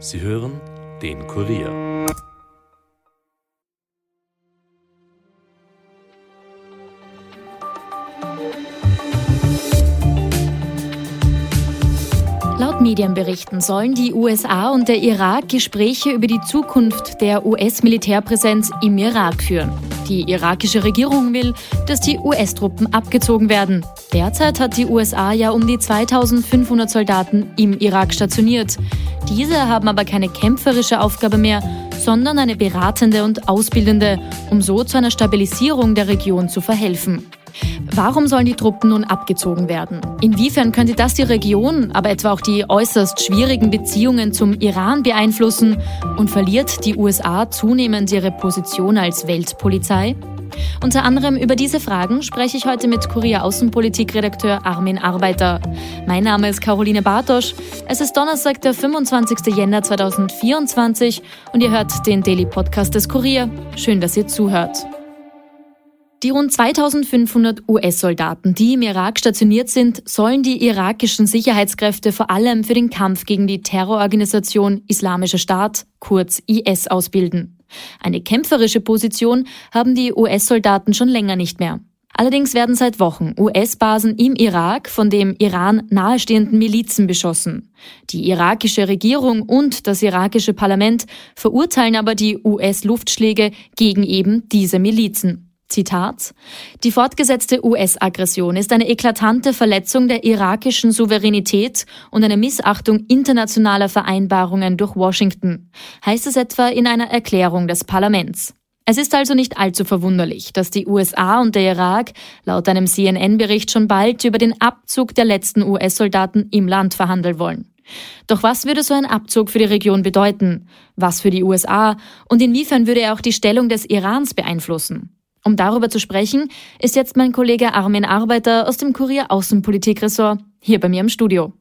Sie hören den Kurier. Laut Medienberichten sollen die USA und der Irak Gespräche über die Zukunft der US-Militärpräsenz im Irak führen. Die irakische Regierung will, dass die US-Truppen abgezogen werden. Derzeit hat die USA ja um die 2500 Soldaten im Irak stationiert. Diese haben aber keine kämpferische Aufgabe mehr, sondern eine beratende und ausbildende, um so zu einer Stabilisierung der Region zu verhelfen. Warum sollen die Truppen nun abgezogen werden? Inwiefern könnte das die Region, aber etwa auch die äußerst schwierigen Beziehungen zum Iran beeinflussen? Und verliert die USA zunehmend ihre Position als Weltpolizei? Unter anderem über diese Fragen spreche ich heute mit Kurier Außenpolitik-Redakteur Armin Arbeiter. Mein Name ist Caroline Bartosch. Es ist Donnerstag, der 25. Jänner 2024 und ihr hört den Daily Podcast des Kurier. Schön, dass ihr zuhört. Die rund 2500 US-Soldaten, die im Irak stationiert sind, sollen die irakischen Sicherheitskräfte vor allem für den Kampf gegen die Terrororganisation Islamischer Staat, kurz IS, ausbilden. Eine kämpferische Position haben die US-Soldaten schon länger nicht mehr. Allerdings werden seit Wochen US-Basen im Irak von dem Iran nahestehenden Milizen beschossen. Die irakische Regierung und das irakische Parlament verurteilen aber die US-Luftschläge gegen eben diese Milizen. Zitat Die fortgesetzte US-Aggression ist eine eklatante Verletzung der irakischen Souveränität und eine Missachtung internationaler Vereinbarungen durch Washington, heißt es etwa in einer Erklärung des Parlaments. Es ist also nicht allzu verwunderlich, dass die USA und der Irak laut einem CNN-Bericht schon bald über den Abzug der letzten US-Soldaten im Land verhandeln wollen. Doch was würde so ein Abzug für die Region bedeuten? Was für die USA? Und inwiefern würde er auch die Stellung des Irans beeinflussen? Um darüber zu sprechen, ist jetzt mein Kollege Armin Arbeiter aus dem Kurier Außenpolitik-Ressort hier bei mir im Studio.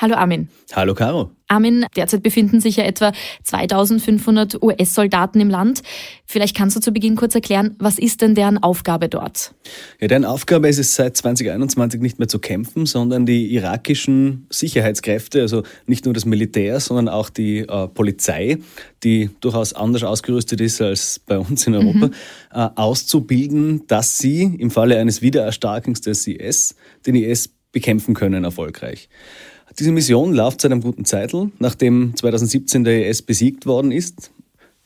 Hallo Armin. Hallo Caro. Armin, derzeit befinden sich ja etwa 2500 US-Soldaten im Land. Vielleicht kannst du zu Beginn kurz erklären, was ist denn deren Aufgabe dort? Ja, deren Aufgabe ist es seit 2021 nicht mehr zu kämpfen, sondern die irakischen Sicherheitskräfte, also nicht nur das Militär, sondern auch die äh, Polizei, die durchaus anders ausgerüstet ist als bei uns in Europa, mhm. äh, auszubilden, dass sie im Falle eines Wiedererstarkens des IS den IS bekämpfen können erfolgreich. Diese Mission läuft seit einem guten Zeitl, nachdem 2017 der IS besiegt worden ist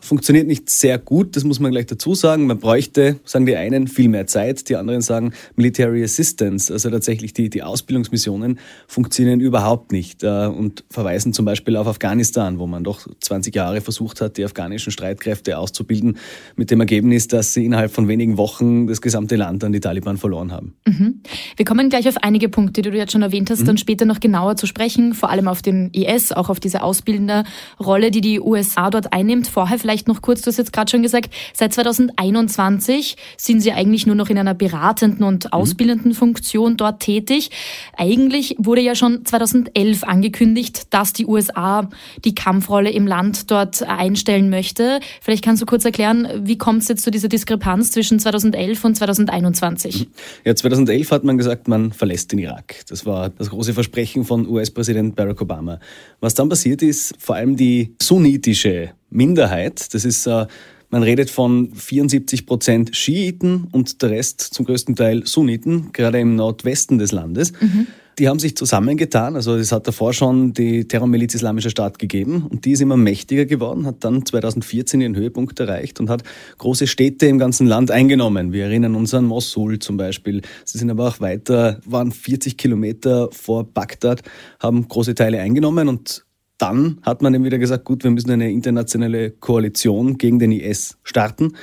funktioniert nicht sehr gut, das muss man gleich dazu sagen. Man bräuchte, sagen die einen, viel mehr Zeit, die anderen sagen Military Assistance. Also tatsächlich die, die Ausbildungsmissionen funktionieren überhaupt nicht äh, und verweisen zum Beispiel auf Afghanistan, wo man doch 20 Jahre versucht hat, die afghanischen Streitkräfte auszubilden, mit dem Ergebnis, dass sie innerhalb von wenigen Wochen das gesamte Land an die Taliban verloren haben. Mhm. Wir kommen gleich auf einige Punkte, die du jetzt schon erwähnt hast, mhm. dann später noch genauer zu sprechen, vor allem auf den IS, auch auf diese ausbildende Rolle, die die USA dort einnimmt. Vorher vielleicht vielleicht noch kurz, du hast jetzt gerade schon gesagt, seit 2021 sind Sie eigentlich nur noch in einer beratenden und mhm. ausbildenden Funktion dort tätig. Eigentlich wurde ja schon 2011 angekündigt, dass die USA die Kampfrolle im Land dort einstellen möchte. Vielleicht kannst du kurz erklären, wie kommt es jetzt zu dieser Diskrepanz zwischen 2011 und 2021? Mhm. Ja, 2011 hat man gesagt, man verlässt den Irak. Das war das große Versprechen von US-Präsident Barack Obama. Was dann passiert ist, vor allem die sunnitische Minderheit. Das ist, äh, man redet von 74 Prozent Schiiten und der Rest zum größten Teil Sunniten, gerade im Nordwesten des Landes. Mhm. Die haben sich zusammengetan, also es hat davor schon die Terrormiliz Islamischer Staat gegeben und die ist immer mächtiger geworden, hat dann 2014 ihren Höhepunkt erreicht und hat große Städte im ganzen Land eingenommen. Wir erinnern uns an Mosul zum Beispiel. Sie sind aber auch weiter, waren 40 Kilometer vor Bagdad, haben große Teile eingenommen und dann hat man eben wieder gesagt, gut, wir müssen eine internationale Koalition gegen den IS starten.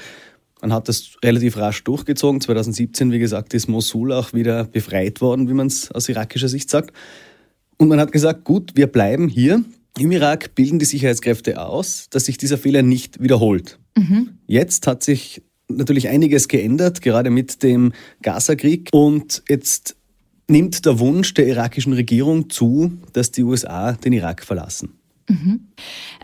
Man hat das relativ rasch durchgezogen. 2017, wie gesagt, ist Mosul auch wieder befreit worden, wie man es aus irakischer Sicht sagt. Und man hat gesagt, gut, wir bleiben hier. Im Irak bilden die Sicherheitskräfte aus, dass sich dieser Fehler nicht wiederholt. Mhm. Jetzt hat sich natürlich einiges geändert, gerade mit dem Gaza-Krieg. Und jetzt nimmt der Wunsch der irakischen Regierung zu, dass die USA den Irak verlassen. Mhm.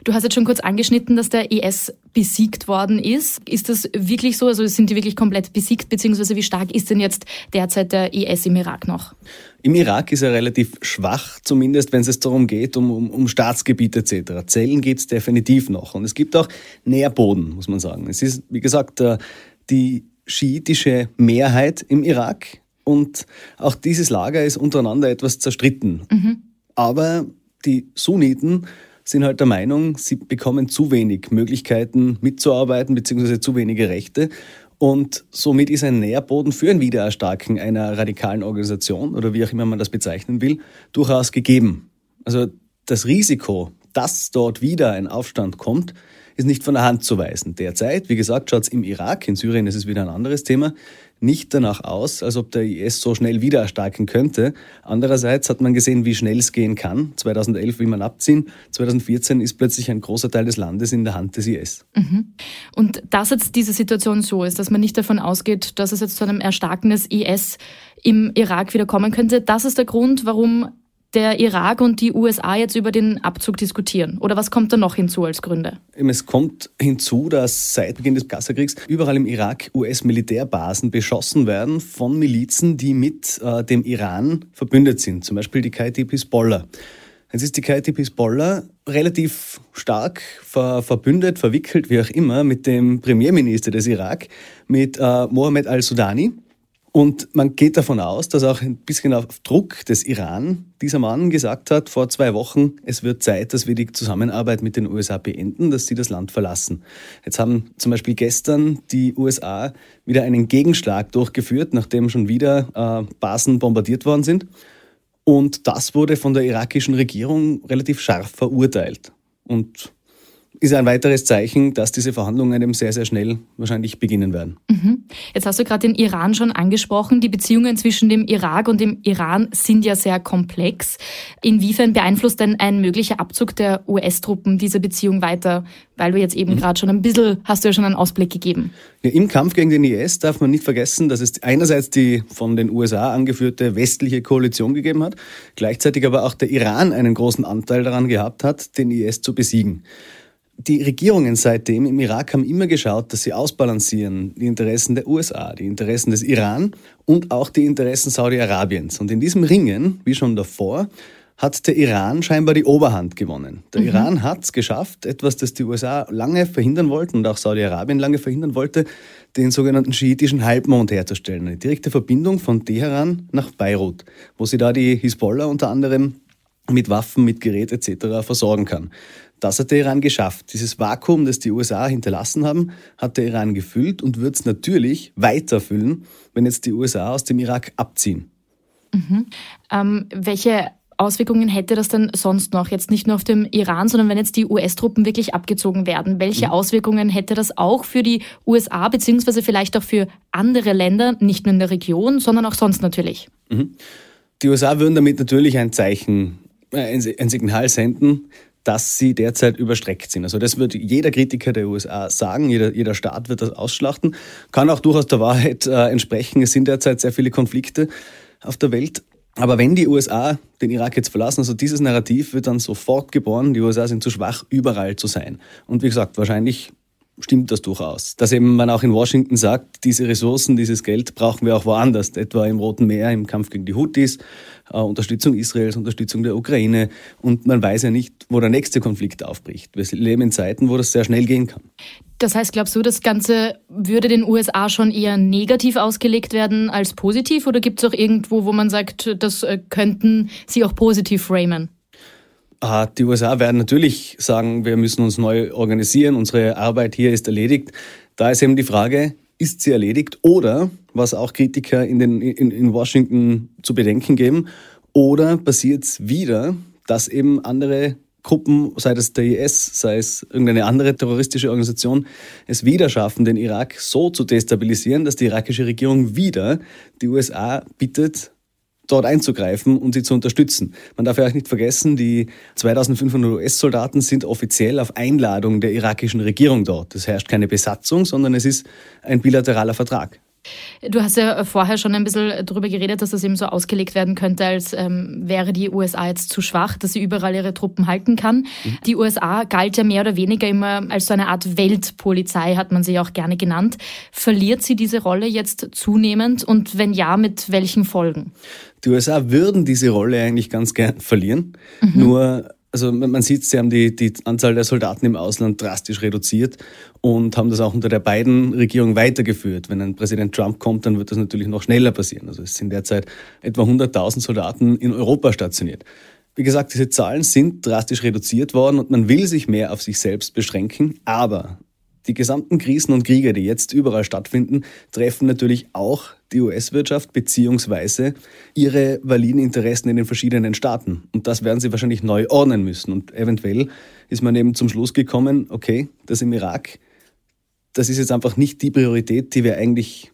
Du hast jetzt schon kurz angeschnitten, dass der IS besiegt worden ist. Ist das wirklich so? Also sind die wirklich komplett besiegt, beziehungsweise wie stark ist denn jetzt derzeit der IS im Irak noch? Im Irak ist er relativ schwach, zumindest wenn es darum geht, um, um, um Staatsgebiete etc. Zellen gibt es definitiv noch. Und es gibt auch Nährboden, muss man sagen. Es ist, wie gesagt, äh, die schiitische Mehrheit im Irak und auch dieses Lager ist untereinander etwas zerstritten. Mhm. Aber die Sunniten sind halt der Meinung, sie bekommen zu wenig Möglichkeiten mitzuarbeiten bzw. zu wenige Rechte. Und somit ist ein Nährboden für ein Wiedererstarken einer radikalen Organisation oder wie auch immer man das bezeichnen will, durchaus gegeben. Also das Risiko, dass dort wieder ein Aufstand kommt, ist nicht von der Hand zu weisen. Derzeit, wie gesagt, schaut es im Irak, in Syrien ist es wieder ein anderes Thema, nicht danach aus, als ob der IS so schnell wieder erstarken könnte. Andererseits hat man gesehen, wie schnell es gehen kann. 2011 will man abziehen, 2014 ist plötzlich ein großer Teil des Landes in der Hand des IS. Mhm. Und dass jetzt diese Situation so ist, dass man nicht davon ausgeht, dass es jetzt zu einem Erstarken des IS im Irak wieder kommen könnte, das ist der Grund, warum der Irak und die USA jetzt über den Abzug diskutieren? Oder was kommt da noch hinzu als Gründe? Es kommt hinzu, dass seit Beginn des Gasserkriegs überall im Irak US-Militärbasen beschossen werden von Milizen, die mit äh, dem Iran verbündet sind, zum Beispiel die Kaitib Hisbollah. Jetzt ist die Kaitib Hisbollah relativ stark ver verbündet, verwickelt, wie auch immer, mit dem Premierminister des Irak, mit äh, Mohammed al-Sudani. Und man geht davon aus, dass auch ein bisschen auf Druck des Iran dieser Mann gesagt hat, vor zwei Wochen, es wird Zeit, dass wir die Zusammenarbeit mit den USA beenden, dass sie das Land verlassen. Jetzt haben zum Beispiel gestern die USA wieder einen Gegenschlag durchgeführt, nachdem schon wieder äh, Basen bombardiert worden sind. Und das wurde von der irakischen Regierung relativ scharf verurteilt. Und ist ein weiteres Zeichen, dass diese Verhandlungen eben sehr, sehr schnell wahrscheinlich beginnen werden. Mhm. Jetzt hast du gerade den Iran schon angesprochen. Die Beziehungen zwischen dem Irak und dem Iran sind ja sehr komplex. Inwiefern beeinflusst denn ein möglicher Abzug der US-Truppen diese Beziehung weiter? Weil du jetzt eben mhm. gerade schon ein bisschen, hast du ja schon einen Ausblick gegeben. Ja, Im Kampf gegen den IS darf man nicht vergessen, dass es einerseits die von den USA angeführte westliche Koalition gegeben hat, gleichzeitig aber auch der Iran einen großen Anteil daran gehabt hat, den IS zu besiegen die Regierungen seitdem im Irak haben immer geschaut, dass sie ausbalancieren die Interessen der USA, die Interessen des Iran und auch die Interessen Saudi-Arabiens. Und in diesem Ringen, wie schon davor, hat der Iran scheinbar die Oberhand gewonnen. Der mhm. Iran hat es geschafft, etwas, das die USA lange verhindern wollten und auch Saudi-Arabien lange verhindern wollte, den sogenannten schiitischen Halbmond herzustellen. Eine direkte Verbindung von Teheran nach Beirut, wo sie da die Hisbollah unter anderem mit Waffen, mit Gerät etc. versorgen kann. Das hat der Iran geschafft. Dieses Vakuum, das die USA hinterlassen haben, hat der Iran gefüllt und wird es natürlich weiterfüllen, wenn jetzt die USA aus dem Irak abziehen. Mhm. Ähm, welche Auswirkungen hätte das denn sonst noch? Jetzt nicht nur auf dem Iran, sondern wenn jetzt die US-Truppen wirklich abgezogen werden. Welche mhm. Auswirkungen hätte das auch für die USA, beziehungsweise vielleicht auch für andere Länder, nicht nur in der Region, sondern auch sonst natürlich? Mhm. Die USA würden damit natürlich ein Zeichen, äh, ein Signal senden, dass sie derzeit überstreckt sind. Also das wird jeder Kritiker der USA sagen, jeder, jeder Staat wird das ausschlachten. Kann auch durchaus der Wahrheit äh, entsprechen. Es sind derzeit sehr viele Konflikte auf der Welt. Aber wenn die USA den Irak jetzt verlassen, also dieses Narrativ wird dann sofort geboren, die USA sind zu schwach, überall zu sein. Und wie gesagt, wahrscheinlich stimmt das durchaus. Dass eben man auch in Washington sagt, diese Ressourcen, dieses Geld brauchen wir auch woanders, etwa im Roten Meer, im Kampf gegen die Houthis, äh, Unterstützung Israels, Unterstützung der Ukraine. Und man weiß ja nicht, wo der nächste Konflikt aufbricht. Wir leben in Zeiten, wo das sehr schnell gehen kann. Das heißt, glaubst du, das Ganze würde den USA schon eher negativ ausgelegt werden als positiv? Oder gibt es auch irgendwo, wo man sagt, das äh, könnten sie auch positiv framen? Die USA werden natürlich sagen, wir müssen uns neu organisieren, unsere Arbeit hier ist erledigt. Da ist eben die Frage, ist sie erledigt oder, was auch Kritiker in, den, in, in Washington zu bedenken geben, oder passiert es wieder, dass eben andere Gruppen, sei es der IS, sei es irgendeine andere terroristische Organisation, es wieder schaffen, den Irak so zu destabilisieren, dass die irakische Regierung wieder die USA bittet, dort einzugreifen und sie zu unterstützen. Man darf ja auch nicht vergessen, die 2500 US-Soldaten sind offiziell auf Einladung der irakischen Regierung dort. Es herrscht keine Besatzung, sondern es ist ein bilateraler Vertrag. Du hast ja vorher schon ein bisschen darüber geredet, dass das eben so ausgelegt werden könnte, als ähm, wäre die USA jetzt zu schwach, dass sie überall ihre Truppen halten kann. Mhm. Die USA galt ja mehr oder weniger immer als so eine Art Weltpolizei, hat man sie auch gerne genannt. Verliert sie diese Rolle jetzt zunehmend und wenn ja, mit welchen Folgen? Die USA würden diese Rolle eigentlich ganz gern verlieren. Mhm. Nur also man sieht, sie haben die, die Anzahl der Soldaten im Ausland drastisch reduziert und haben das auch unter der beiden Regierung weitergeführt. Wenn ein Präsident Trump kommt, dann wird das natürlich noch schneller passieren. Also es sind derzeit etwa 100.000 Soldaten in Europa stationiert. Wie gesagt, diese Zahlen sind drastisch reduziert worden und man will sich mehr auf sich selbst beschränken, aber die gesamten Krisen und Kriege, die jetzt überall stattfinden, treffen natürlich auch die US-Wirtschaft beziehungsweise ihre validen Interessen in den verschiedenen Staaten. Und das werden sie wahrscheinlich neu ordnen müssen. Und eventuell ist man eben zum Schluss gekommen, okay, das im Irak, das ist jetzt einfach nicht die Priorität, die wir eigentlich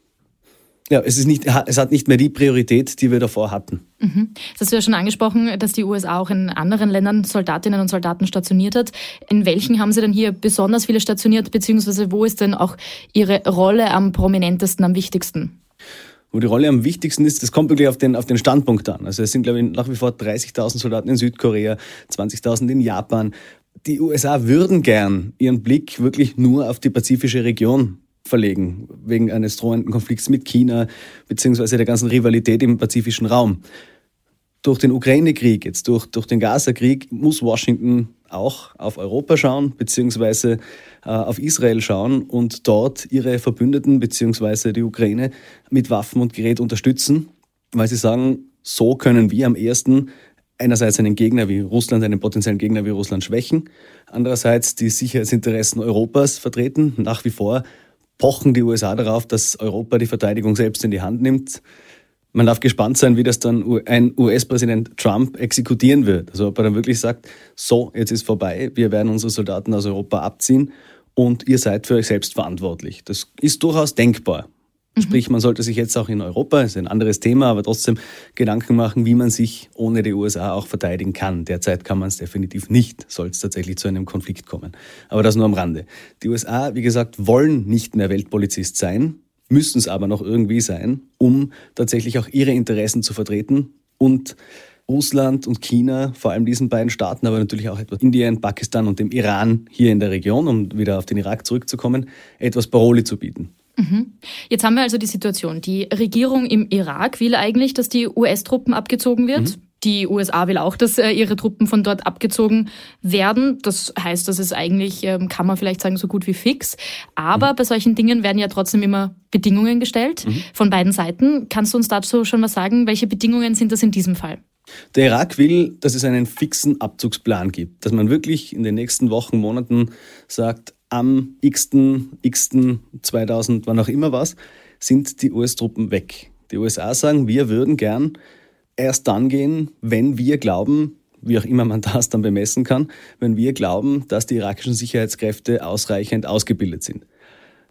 ja, es, ist nicht, es hat nicht mehr die Priorität, die wir davor hatten. Mhm. Das hast du ja schon angesprochen, dass die USA auch in anderen Ländern Soldatinnen und Soldaten stationiert hat. In welchen haben sie denn hier besonders viele stationiert, beziehungsweise wo ist denn auch ihre Rolle am prominentesten, am wichtigsten? Wo die Rolle am wichtigsten ist, das kommt wirklich auf den, auf den Standpunkt an. Also es sind, glaube ich, nach wie vor 30.000 Soldaten in Südkorea, 20.000 in Japan. Die USA würden gern ihren Blick wirklich nur auf die pazifische Region verlegen, wegen eines drohenden Konflikts mit China beziehungsweise der ganzen Rivalität im pazifischen Raum. Durch den Ukraine-Krieg, jetzt durch, durch den Gaza-Krieg, muss Washington auch auf Europa schauen, beziehungsweise äh, auf Israel schauen und dort ihre Verbündeten, beziehungsweise die Ukraine mit Waffen und Gerät unterstützen, weil sie sagen, so können wir am ersten einerseits einen Gegner wie Russland, einen potenziellen Gegner wie Russland schwächen, andererseits die Sicherheitsinteressen Europas vertreten. Nach wie vor pochen die USA darauf, dass Europa die Verteidigung selbst in die Hand nimmt. Man darf gespannt sein, wie das dann ein US-Präsident Trump exekutieren wird. Also ob er dann wirklich sagt, so, jetzt ist vorbei, wir werden unsere Soldaten aus Europa abziehen und ihr seid für euch selbst verantwortlich. Das ist durchaus denkbar. Mhm. Sprich, man sollte sich jetzt auch in Europa, ist ein anderes Thema, aber trotzdem Gedanken machen, wie man sich ohne die USA auch verteidigen kann. Derzeit kann man es definitiv nicht, soll es tatsächlich zu einem Konflikt kommen. Aber das nur am Rande. Die USA, wie gesagt, wollen nicht mehr Weltpolizist sein, müssen es aber noch irgendwie sein, um tatsächlich auch ihre Interessen zu vertreten und Russland und China, vor allem diesen beiden Staaten, aber natürlich auch etwas Indien, Pakistan und dem Iran hier in der Region, um wieder auf den Irak zurückzukommen, etwas Paroli zu bieten. Mhm. Jetzt haben wir also die Situation. Die Regierung im Irak will eigentlich, dass die US-Truppen abgezogen wird. Mhm. Die USA will auch, dass äh, ihre Truppen von dort abgezogen werden. Das heißt, das ist eigentlich, ähm, kann man vielleicht sagen, so gut wie fix. Aber mhm. bei solchen Dingen werden ja trotzdem immer Bedingungen gestellt mhm. von beiden Seiten. Kannst du uns dazu schon was sagen? Welche Bedingungen sind das in diesem Fall? Der Irak will, dass es einen fixen Abzugsplan gibt, dass man wirklich in den nächsten Wochen, Monaten sagt, am x-ten 2000, wann auch immer was, sind die US-Truppen weg. Die USA sagen, wir würden gern erst dann gehen, wenn wir glauben, wie auch immer man das dann bemessen kann, wenn wir glauben, dass die irakischen Sicherheitskräfte ausreichend ausgebildet sind.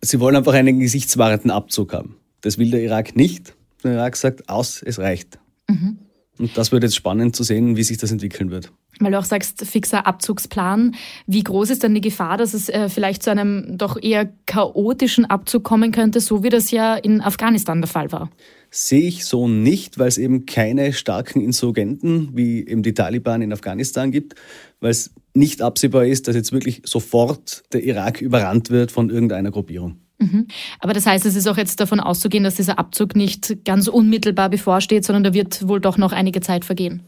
Sie wollen einfach einen gesichtswahrenden Abzug haben. Das will der Irak nicht. Der Irak sagt, aus, es reicht. Mhm. Und das wird jetzt spannend zu sehen, wie sich das entwickeln wird. Weil du auch sagst, fixer Abzugsplan. Wie groß ist denn die Gefahr, dass es äh, vielleicht zu einem doch eher chaotischen Abzug kommen könnte, so wie das ja in Afghanistan der Fall war? Sehe ich so nicht, weil es eben keine starken Insurgenten wie eben die Taliban in Afghanistan gibt, weil es nicht absehbar ist, dass jetzt wirklich sofort der Irak überrannt wird von irgendeiner Gruppierung. Mhm. Aber das heißt, es ist auch jetzt davon auszugehen, dass dieser Abzug nicht ganz unmittelbar bevorsteht, sondern da wird wohl doch noch einige Zeit vergehen.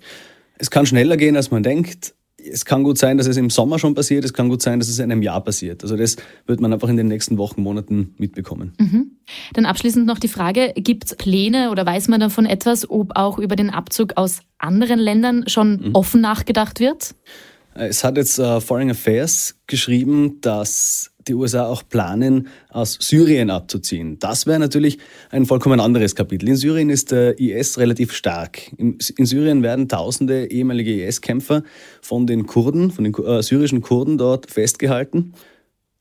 Es kann schneller gehen, als man denkt. Es kann gut sein, dass es im Sommer schon passiert. Es kann gut sein, dass es in einem Jahr passiert. Also das wird man einfach in den nächsten Wochen, Monaten mitbekommen. Mhm. Dann abschließend noch die Frage, gibt es Pläne oder weiß man davon etwas, ob auch über den Abzug aus anderen Ländern schon mhm. offen nachgedacht wird? Es hat jetzt uh, Foreign Affairs geschrieben, dass die USA auch planen, aus Syrien abzuziehen. Das wäre natürlich ein vollkommen anderes Kapitel. In Syrien ist der IS relativ stark. In, Syrien werden tausende ehemalige IS-Kämpfer von den Kurden, von den äh, syrischen Kurden dort festgehalten.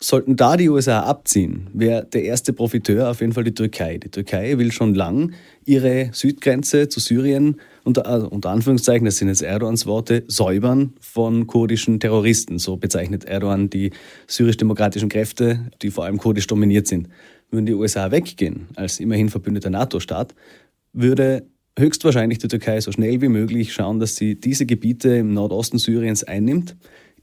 Sollten da die USA abziehen, wäre der erste Profiteur auf jeden Fall die Türkei. Die Türkei will schon lang ihre Südgrenze zu Syrien unter, also unter Anführungszeichen, das sind jetzt Erdogans Worte, säubern von kurdischen Terroristen. So bezeichnet Erdogan die syrisch-demokratischen Kräfte, die vor allem kurdisch dominiert sind. Würden die USA weggehen, als immerhin verbündeter NATO-Staat, würde höchstwahrscheinlich die Türkei so schnell wie möglich schauen, dass sie diese Gebiete im Nordosten Syriens einnimmt.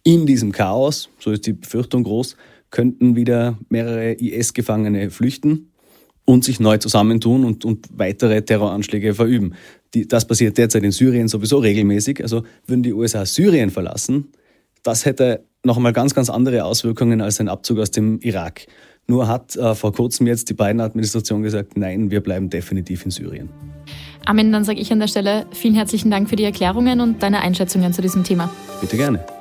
In diesem Chaos, so ist die Befürchtung groß, könnten wieder mehrere IS-Gefangene flüchten und sich neu zusammentun und, und weitere Terroranschläge verüben. Die, das passiert derzeit in Syrien sowieso regelmäßig. Also würden die USA Syrien verlassen, das hätte noch einmal ganz, ganz andere Auswirkungen als ein Abzug aus dem Irak. Nur hat äh, vor kurzem jetzt die Biden-Administration gesagt, nein, wir bleiben definitiv in Syrien. Amen, dann sage ich an der Stelle vielen herzlichen Dank für die Erklärungen und deine Einschätzungen zu diesem Thema. Bitte gerne.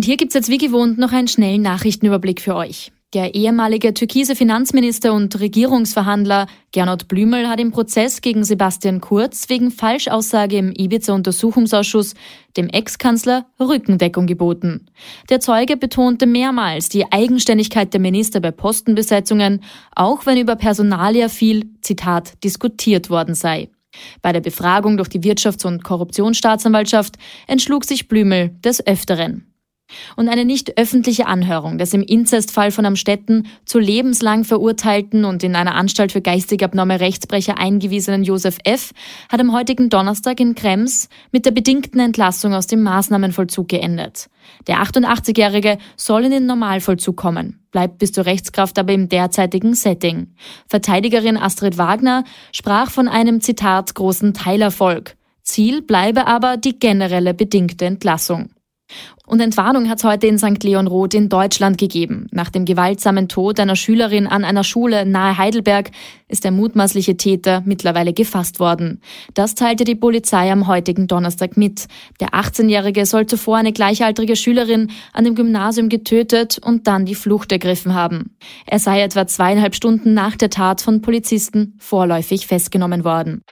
Und hier gibt es jetzt wie gewohnt noch einen schnellen Nachrichtenüberblick für euch. Der ehemalige türkise Finanzminister und Regierungsverhandler Gernot Blümel hat im Prozess gegen Sebastian Kurz wegen Falschaussage im Ibiza-Untersuchungsausschuss dem Ex-Kanzler Rückendeckung geboten. Der Zeuge betonte mehrmals die Eigenständigkeit der Minister bei Postenbesetzungen, auch wenn über Personalia viel, Zitat, diskutiert worden sei. Bei der Befragung durch die Wirtschafts- und Korruptionsstaatsanwaltschaft entschlug sich Blümel des Öfteren und eine nicht öffentliche Anhörung des im Inzestfall von Amstetten zu lebenslang verurteilten und in einer Anstalt für geistig abnorme Rechtsbrecher eingewiesenen Josef F. hat am heutigen Donnerstag in Krems mit der bedingten Entlassung aus dem Maßnahmenvollzug geendet. Der 88-Jährige soll in den Normalvollzug kommen, bleibt bis zur Rechtskraft aber im derzeitigen Setting. Verteidigerin Astrid Wagner sprach von einem Zitat großen Teilerfolg. Ziel bleibe aber die generelle bedingte Entlassung. Und Entwarnung hat es heute in St. Leon Roth in Deutschland gegeben. Nach dem gewaltsamen Tod einer Schülerin an einer Schule nahe Heidelberg ist der mutmaßliche Täter mittlerweile gefasst worden. Das teilte die Polizei am heutigen Donnerstag mit. Der 18-Jährige soll zuvor eine gleichaltrige Schülerin an dem Gymnasium getötet und dann die Flucht ergriffen haben. Er sei etwa zweieinhalb Stunden nach der Tat von Polizisten vorläufig festgenommen worden.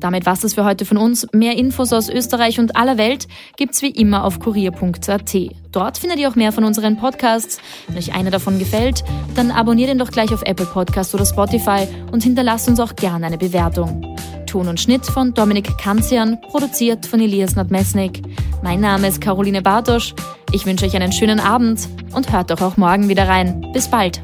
Damit war's es für heute von uns. Mehr Infos aus Österreich und aller Welt gibt's wie immer auf kurier.at. Dort findet ihr auch mehr von unseren Podcasts. Wenn euch einer davon gefällt, dann abonniert ihn doch gleich auf Apple Podcasts oder Spotify und hinterlasst uns auch gerne eine Bewertung. Ton und Schnitt von Dominik Kanzian, produziert von Elias Nadmesnik. Mein Name ist Caroline Bartosch. Ich wünsche euch einen schönen Abend und hört doch auch morgen wieder rein. Bis bald.